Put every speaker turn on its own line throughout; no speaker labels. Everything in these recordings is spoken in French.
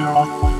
we are.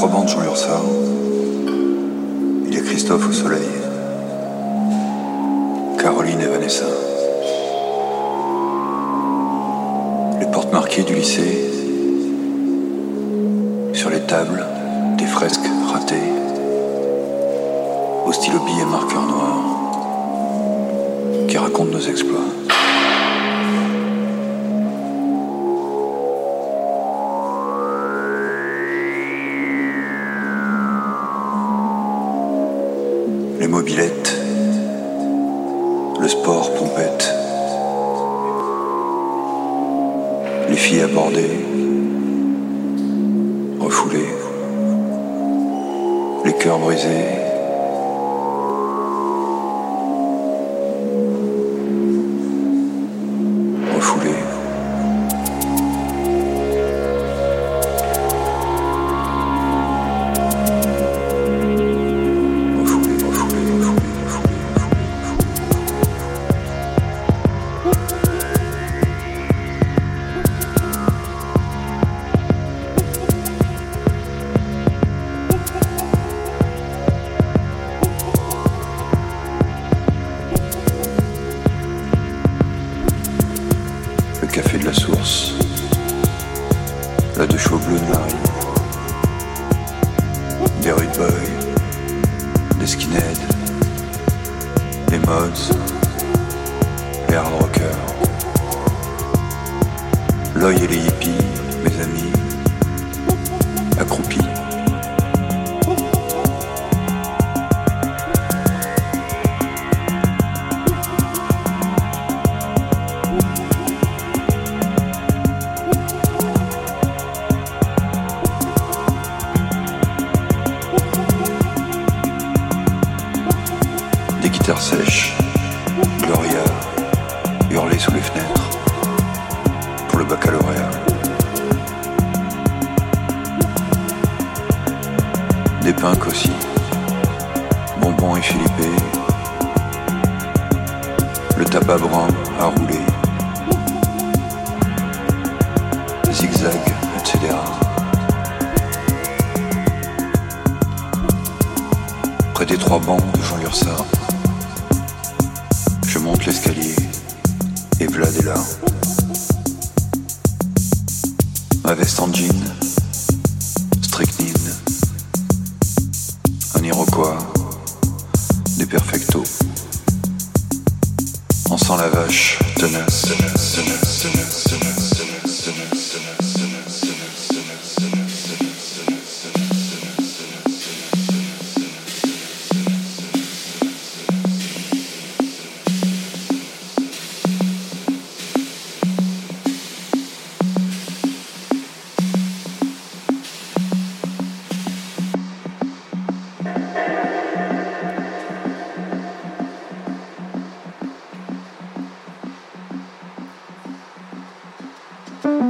contrebande Jean Ursard. Il est Christophe au soleil. Caroline et Vanessa. Les portes marquées du lycée. Sur les tables, des fresques ratées. Au stylo billet marqueur noir. Qui racontent nos exploits.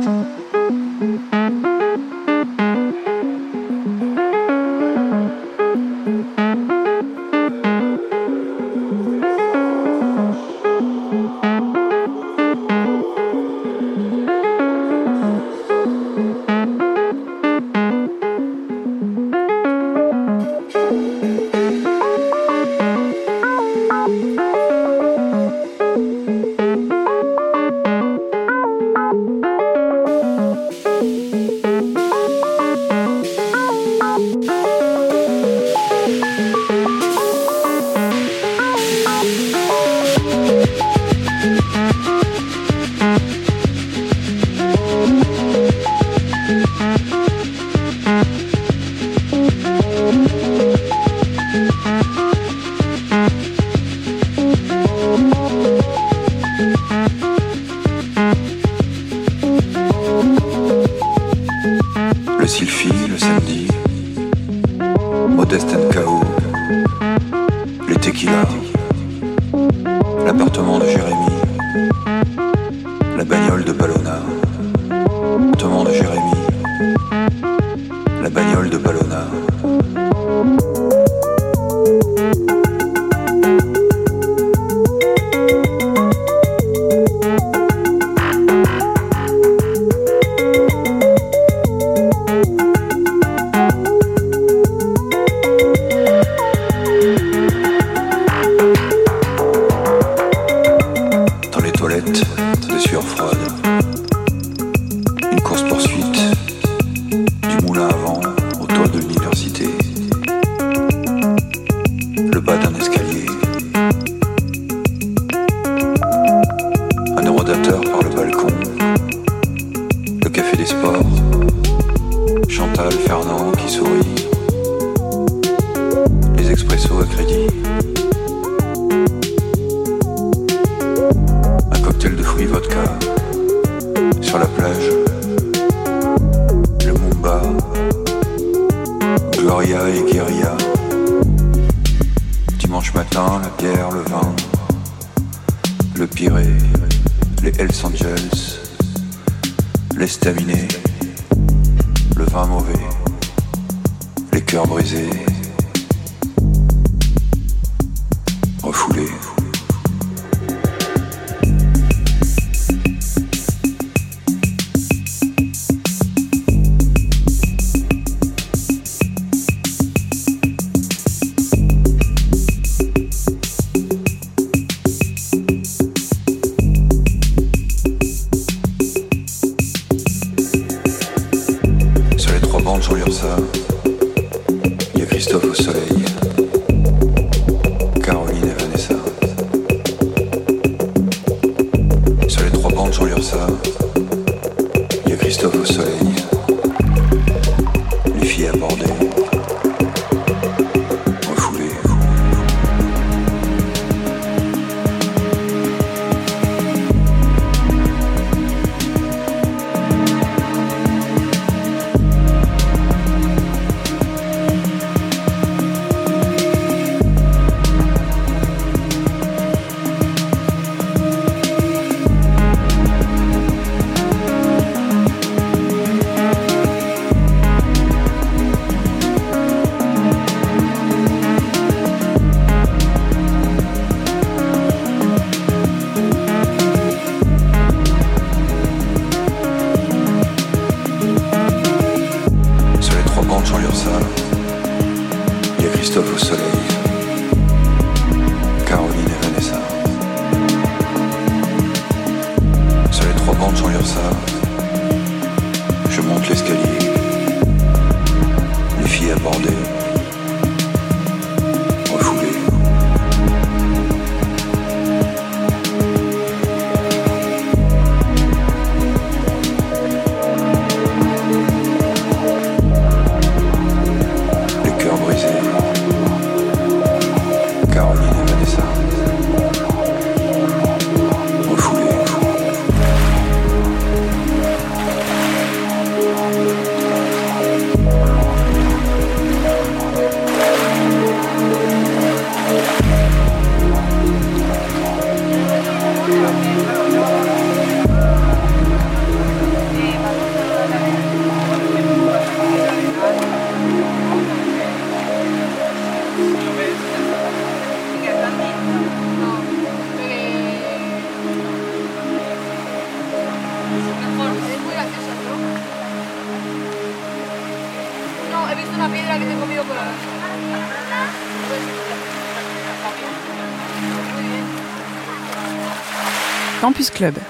Mm-hmm. Course-poursuite
Campus Club.